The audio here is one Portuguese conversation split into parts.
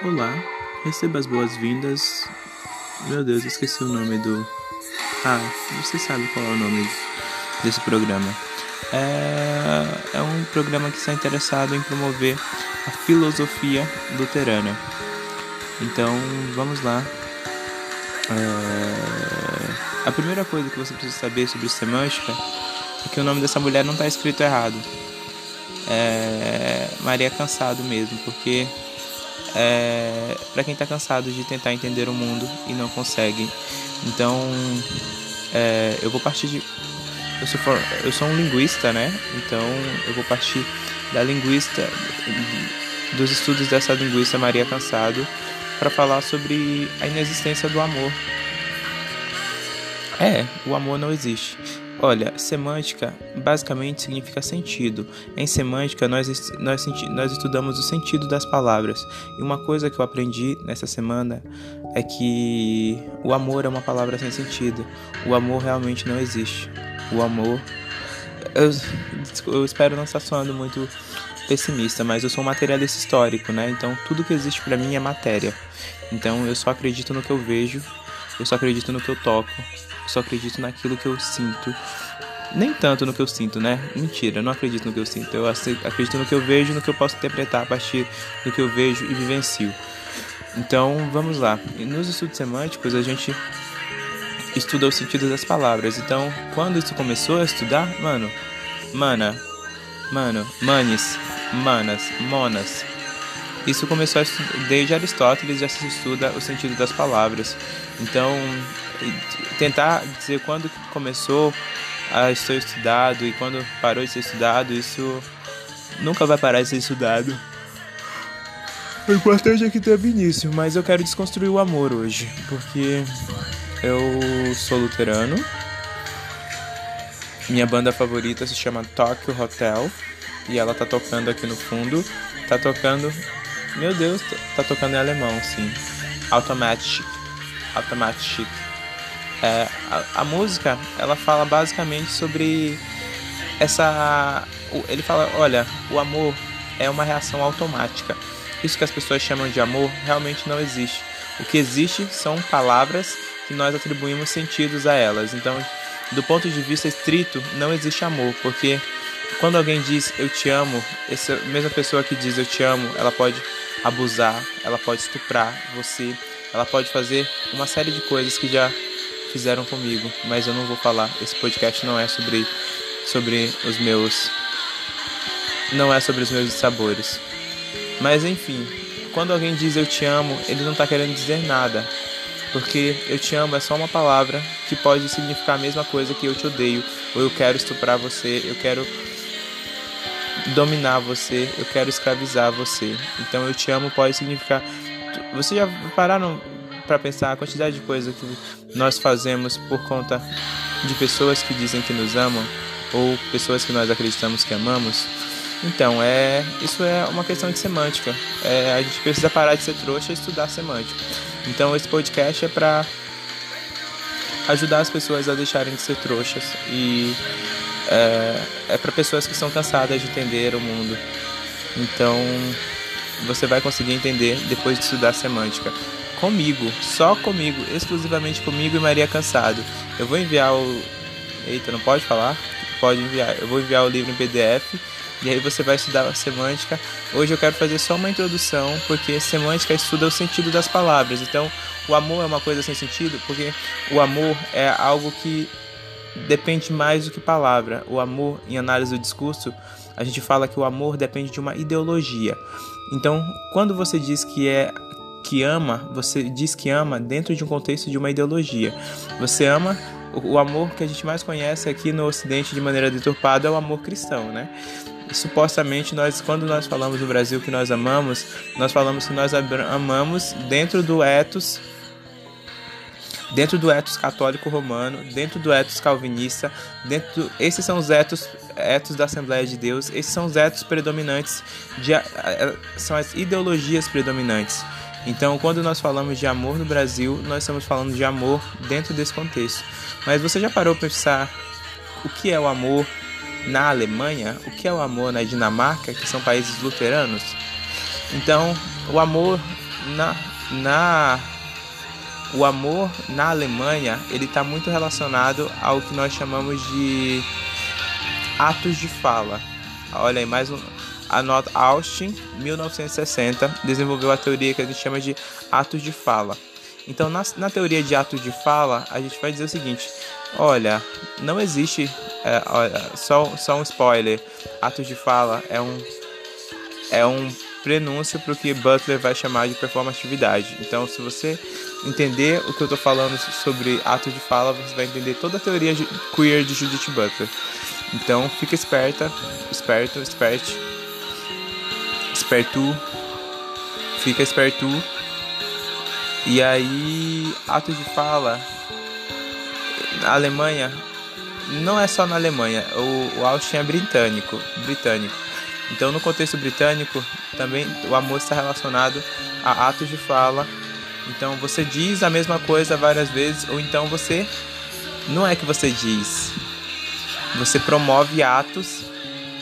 Olá, receba as boas-vindas. Meu Deus, esqueci o nome do. Ah, você sabe qual é o nome desse programa. É, é um programa que está interessado em promover a filosofia luterana. Então, vamos lá. É, a primeira coisa que você precisa saber sobre semântica é que o nome dessa mulher não está escrito errado. É Maria Cansado mesmo, porque é, para quem está cansado de tentar entender o mundo e não consegue. Então, é, eu vou partir de. Eu sou, eu sou um linguista, né? Então, eu vou partir da linguista, dos estudos dessa linguista Maria Cansado, para falar sobre a inexistência do amor. É, o amor não existe. Olha, semântica basicamente significa sentido. Em semântica, nós, nós, nós estudamos o sentido das palavras. E uma coisa que eu aprendi nessa semana é que o amor é uma palavra sem sentido. O amor realmente não existe. O amor. Eu, eu espero não estar soando muito pessimista, mas eu sou um materialista histórico, né? Então tudo que existe para mim é matéria. Então eu só acredito no que eu vejo, eu só acredito no que eu toco, só acredito naquilo que eu sinto. Nem tanto no que eu sinto, né? Mentira, eu não acredito no que eu sinto. Eu acredito no que eu vejo, no que eu posso interpretar a partir do que eu vejo e vivencio. Então, vamos lá. Nos estudos semânticos, a gente estuda o sentido das palavras. Então, quando isso começou a estudar, mano, mana, mano, manes, manas, monas. Isso começou desde Aristóteles já se estuda o sentido das palavras. Então, tentar dizer quando começou a ser estudado e quando parou de ser estudado, isso nunca vai parar de ser estudado. O importante é que teve início, mas eu quero desconstruir o amor hoje, porque eu sou luterano. Minha banda favorita se chama Tokyo Hotel e ela tá tocando aqui no fundo. Tá tocando. Meu Deus, tá tocando em alemão, sim. Automatic. Automatic. É, a, a, música ela fala basicamente sobre essa. Ele fala, olha, o amor é uma reação automática. Isso que as pessoas chamam de amor realmente não existe. O que existe são palavras que nós atribuímos sentidos a elas. Então, do ponto de vista estrito, não existe amor, porque quando alguém diz eu te amo, essa mesma pessoa que diz eu te amo, ela pode abusar, ela pode estuprar você, ela pode fazer uma série de coisas que já fizeram comigo, mas eu não vou falar. Esse podcast não é sobre sobre os meus não é sobre os meus sabores. Mas enfim, quando alguém diz eu te amo, ele não está querendo dizer nada. Porque eu te amo é só uma palavra que pode significar a mesma coisa que eu te odeio, ou eu quero estuprar você, eu quero dominar você, eu quero escravizar você. Então eu te amo pode significar. Você já pararam para pensar a quantidade de coisa que nós fazemos por conta de pessoas que dizem que nos amam ou pessoas que nós acreditamos que amamos. Então, é, isso é uma questão de semântica. É, a gente precisa parar de ser trouxa e estudar semântica. Então, esse podcast é para ajudar as pessoas a deixarem de ser trouxas e é, é para pessoas que são cansadas de entender o mundo. Então, você vai conseguir entender depois de estudar semântica comigo, só comigo, exclusivamente comigo e Maria Cansado. Eu vou enviar o. Eita, não pode falar? Pode enviar. Eu vou enviar o livro em PDF e aí você vai estudar a semântica. Hoje eu quero fazer só uma introdução, porque semântica estuda o sentido das palavras. Então, o amor é uma coisa sem sentido, porque o amor é algo que depende mais do que palavra. O amor, em análise do discurso, a gente fala que o amor depende de uma ideologia. Então, quando você diz que é que ama, você diz que ama dentro de um contexto de uma ideologia. Você ama o amor que a gente mais conhece aqui no Ocidente de maneira deturpada é o amor cristão, né? supostamente nós quando nós falamos no Brasil que nós amamos, nós falamos que nós amamos dentro do ethos dentro do ethos católico romano, dentro do ethos calvinista, dentro do, esses são os ethos, ethos da Assembleia de Deus, esses são os ethos predominantes, de, são as ideologias predominantes. Então, quando nós falamos de amor no Brasil, nós estamos falando de amor dentro desse contexto. Mas você já parou para pensar o que é o amor na Alemanha? O que é o amor na Dinamarca, que são países luteranos? Então, o amor na, na o amor na Alemanha ele está muito relacionado ao que nós chamamos de atos de fala. Olha aí, mais um. A nota Austin, 1960, desenvolveu a teoria que a gente chama de atos de fala. Então, na, na teoria de atos de fala, a gente vai dizer o seguinte: olha, não existe. É, olha, só, só um spoiler: atos de fala é um, é um prenúncio para o que Butler vai chamar de performatividade. Então, se você entender o que eu estou falando sobre atos de fala, você vai entender toda a teoria queer de Judith Butler. Então, fica esperta, esperto, esperte, esperto, fica esperto. E aí, atos de fala, na Alemanha, não é só na Alemanha, o, o Austin é britânico, britânico. Então, no contexto britânico, também o amor está relacionado a atos de fala. Então, você diz a mesma coisa várias vezes, ou então você não é que você diz, você promove atos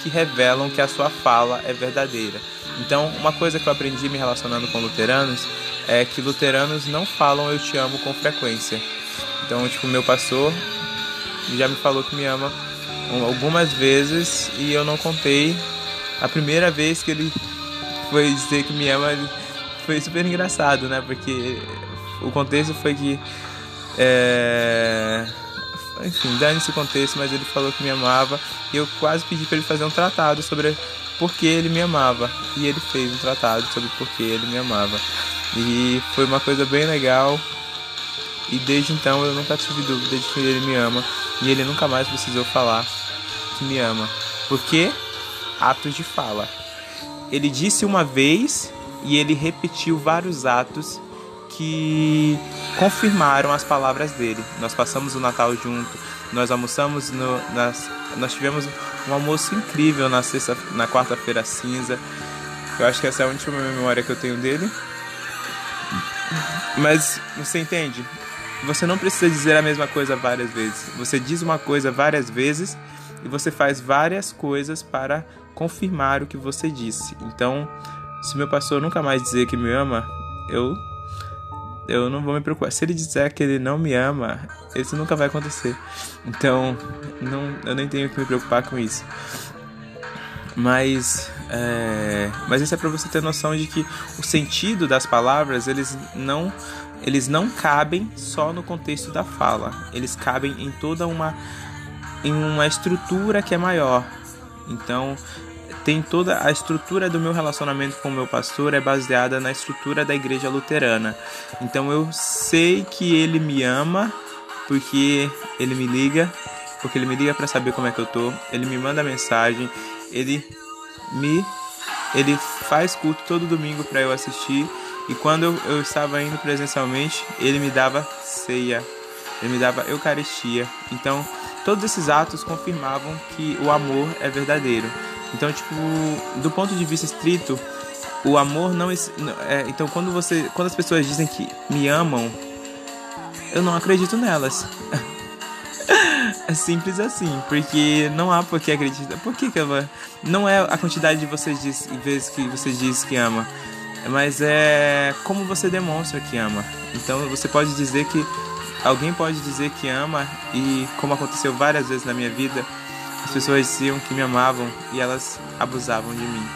que revelam que a sua fala é verdadeira. Então, uma coisa que eu aprendi me relacionando com luteranos é que luteranos não falam eu te amo com frequência. Então, tipo, meu pastor já me falou que me ama algumas vezes e eu não contei a primeira vez que ele foi dizer que me ama foi super engraçado, né? Porque o contexto foi que. É... Enfim, dane-se contexto, mas ele falou que me amava e eu quase pedi para ele fazer um tratado sobre por que ele me amava. E ele fez um tratado sobre por que ele me amava. E foi uma coisa bem legal. E desde então eu nunca tive dúvida de que ele me ama. E ele nunca mais precisou falar que me ama. Porque atos de fala. Ele disse uma vez e ele repetiu vários atos que confirmaram as palavras dele. Nós passamos o Natal junto, nós almoçamos no, nas, nós tivemos um almoço incrível na sexta, na quarta-feira cinza. Eu acho que essa é a última memória que eu tenho dele. Mas você entende? Você não precisa dizer a mesma coisa várias vezes. Você diz uma coisa várias vezes e você faz várias coisas para confirmar o que você disse. Então, se meu pastor nunca mais dizer que me ama, eu eu não vou me preocupar. Se ele disser que ele não me ama, isso nunca vai acontecer. Então, não, eu nem tenho que me preocupar com isso. Mas, é, mas isso é para você ter noção de que o sentido das palavras eles não eles não cabem só no contexto da fala. Eles cabem em toda uma em uma estrutura que é maior. Então, tem toda a estrutura do meu relacionamento com o meu pastor é baseada na estrutura da igreja luterana. Então eu sei que ele me ama porque ele me liga, porque ele me liga para saber como é que eu tô, ele me manda mensagem, ele me ele faz culto todo domingo para eu assistir e quando eu, eu estava indo presencialmente, ele me dava ceia, ele me dava eucaristia. Então, todos esses atos confirmavam que o amor é verdadeiro. Então, tipo, do ponto de vista estrito, o amor não é, então quando você quando as pessoas dizem que me amam eu não acredito nelas é simples assim porque não há por que acreditar por que, que não é a quantidade de vocês diz, vezes que você diz que ama mas é como você demonstra que ama então você pode dizer que alguém pode dizer que ama e como aconteceu várias vezes na minha vida as pessoas diziam que me amavam e elas abusavam de mim.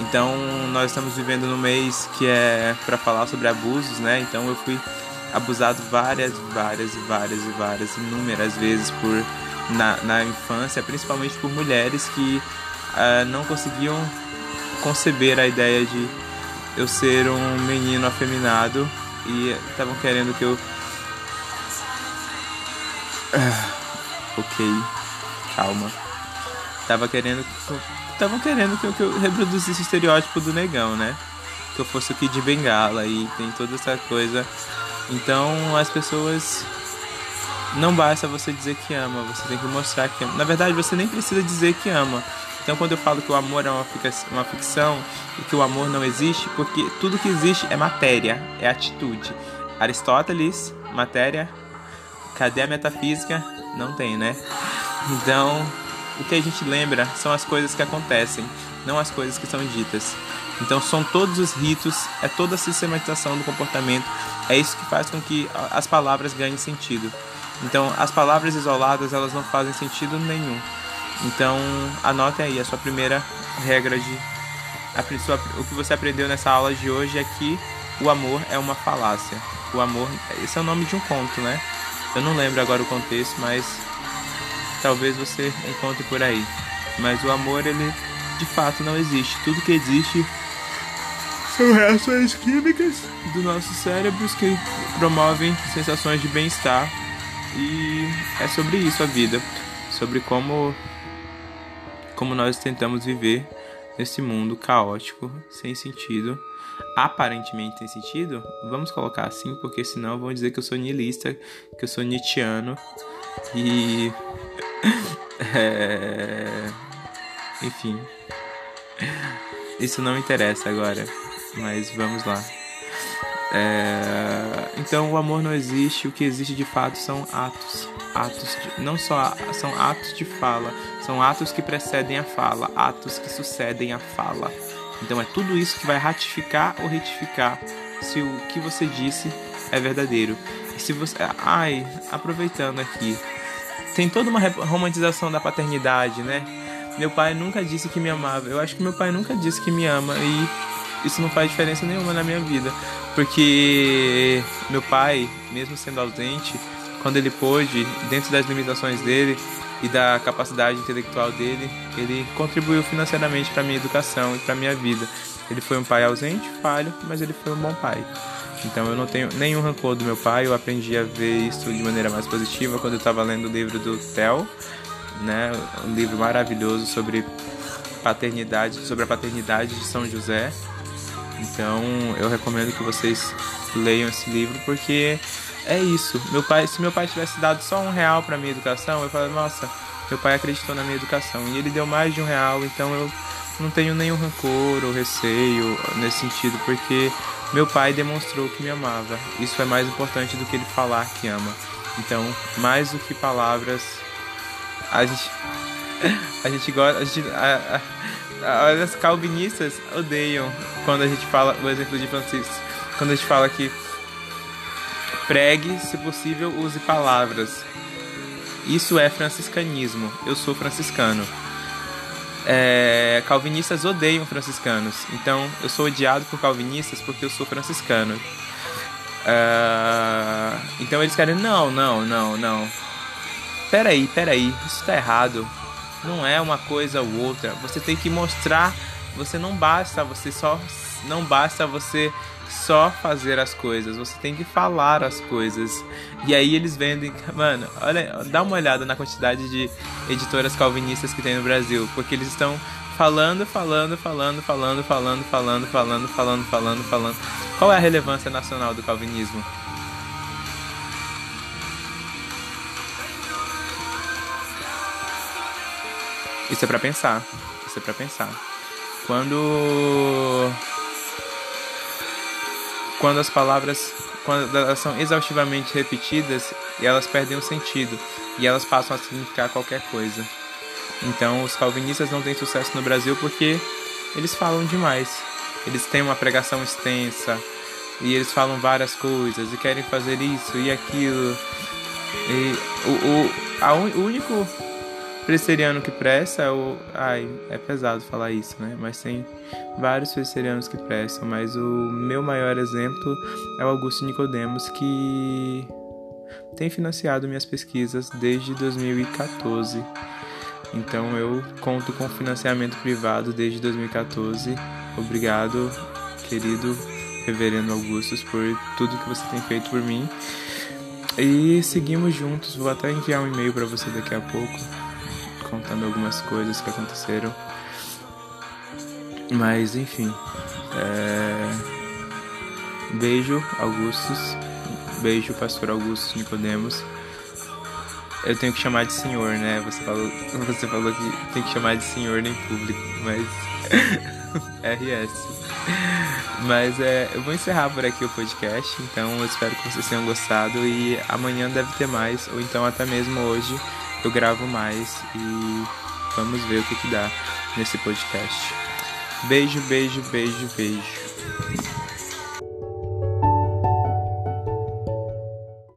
Então, nós estamos vivendo no mês que é para falar sobre abusos, né? Então, eu fui abusado várias, várias, várias e várias, inúmeras vezes por na, na infância, principalmente por mulheres que uh, não conseguiam conceber a ideia de eu ser um menino afeminado e estavam querendo que eu. Uh, ok, calma tava querendo estavam querendo que eu, que eu reproduzisse o estereótipo do negão, né? Que eu fosse o Kid Bengala e tem toda essa coisa. Então as pessoas não basta você dizer que ama, você tem que mostrar que ama. Na verdade, você nem precisa dizer que ama. Então, quando eu falo que o amor é uma ficção e que o amor não existe, porque tudo que existe é matéria, é atitude. Aristóteles, matéria, cadê a metafísica? Não tem, né? Então, o que a gente lembra são as coisas que acontecem, não as coisas que são ditas. Então são todos os ritos, é toda a sistematização do comportamento, é isso que faz com que as palavras ganhem sentido. Então as palavras isoladas elas não fazem sentido nenhum. Então anote aí a sua primeira regra de sua, o que você aprendeu nessa aula de hoje é que o amor é uma falácia. O amor, esse é o nome de um conto, né? Eu não lembro agora o contexto, mas talvez você encontre por aí. Mas o amor, ele de fato não existe. Tudo que existe são reações químicas do nosso cérebros que promovem sensações de bem-estar. E é sobre isso a vida, sobre como como nós tentamos viver nesse mundo caótico, sem sentido, aparentemente sem sentido. Vamos colocar assim, porque senão vão dizer que eu sou niilista, que eu sou nietzscheano e é... enfim. Isso não interessa agora, mas vamos lá. É... Então o amor não existe, o que existe de fato são atos. Atos de... não só são atos de fala, são atos que precedem a fala, atos que sucedem a fala. Então é tudo isso que vai ratificar ou retificar se o que você disse é verdadeiro. E se você, ai, aproveitando aqui, tem toda uma romantização da paternidade, né? Meu pai nunca disse que me amava. Eu acho que meu pai nunca disse que me ama e isso não faz diferença nenhuma na minha vida, porque meu pai, mesmo sendo ausente, quando ele pôde, dentro das limitações dele e da capacidade intelectual dele, ele contribuiu financeiramente para minha educação e para minha vida. Ele foi um pai ausente, falho, mas ele foi um bom pai. Então eu não tenho nenhum rancor do meu pai, eu aprendi a ver isso de maneira mais positiva quando eu estava lendo o livro do Theo, né? Um livro maravilhoso sobre paternidade, sobre a paternidade de São José. Então eu recomendo que vocês leiam esse livro porque é isso. Meu pai, se meu pai tivesse dado só um real para minha educação, eu falaria, nossa, meu pai acreditou na minha educação e ele deu mais de um real, então eu não tenho nenhum rancor ou receio nesse sentido, porque meu pai demonstrou que me amava. Isso é mais importante do que ele falar que ama. Então, mais do que palavras, a gente a gente gosta, a gente, a, a, as calvinistas odeiam quando a gente fala o exemplo de Francisco, quando a gente fala que pregue, se possível, use palavras. Isso é franciscanismo. Eu sou franciscano. É, calvinistas odeiam franciscanos. Então, eu sou odiado por calvinistas porque eu sou franciscano. Uh, então eles querem, não, não, não, não. Peraí, peraí, isso tá errado. Não é uma coisa ou outra. Você tem que mostrar. Você não basta, você só. Não basta você só fazer as coisas, você tem que falar as coisas. E aí eles vendem, mano, olha, dá uma olhada na quantidade de editoras calvinistas que tem no Brasil, porque eles estão falando, falando, falando, falando, falando, falando, falando, falando, falando, falando. Qual é a relevância nacional do calvinismo? Isso é para pensar. Isso é para pensar. Quando quando as palavras quando elas são exaustivamente repetidas elas perdem o sentido e elas passam a significar qualquer coisa. Então, os calvinistas não têm sucesso no Brasil porque eles falam demais. Eles têm uma pregação extensa e eles falam várias coisas e querem fazer isso e aquilo. E o, o, a, o único presbiteriano que presta é o. Ai, é pesado falar isso, né? Mas tem vários presbiterianos que prestam, mas o meu maior exemplo é o Augusto Nicodemos, que tem financiado minhas pesquisas desde 2014. Então eu conto com financiamento privado desde 2014. Obrigado, querido Reverendo Augustus, por tudo que você tem feito por mim. E seguimos juntos. Vou até enviar um e-mail para você daqui a pouco contando algumas coisas que aconteceram. Mas enfim. É... Beijo, Augustus. Beijo, Pastor Augusto Nicodemos. Eu tenho que chamar de senhor, né? Você falou, você falou que tem que chamar de senhor em público, mas. RS. Mas é, eu vou encerrar por aqui o podcast, então eu espero que vocês tenham gostado e amanhã deve ter mais, ou então até mesmo hoje eu gravo mais e vamos ver o que, que dá nesse podcast. Beijo, beijo, beijo, beijo.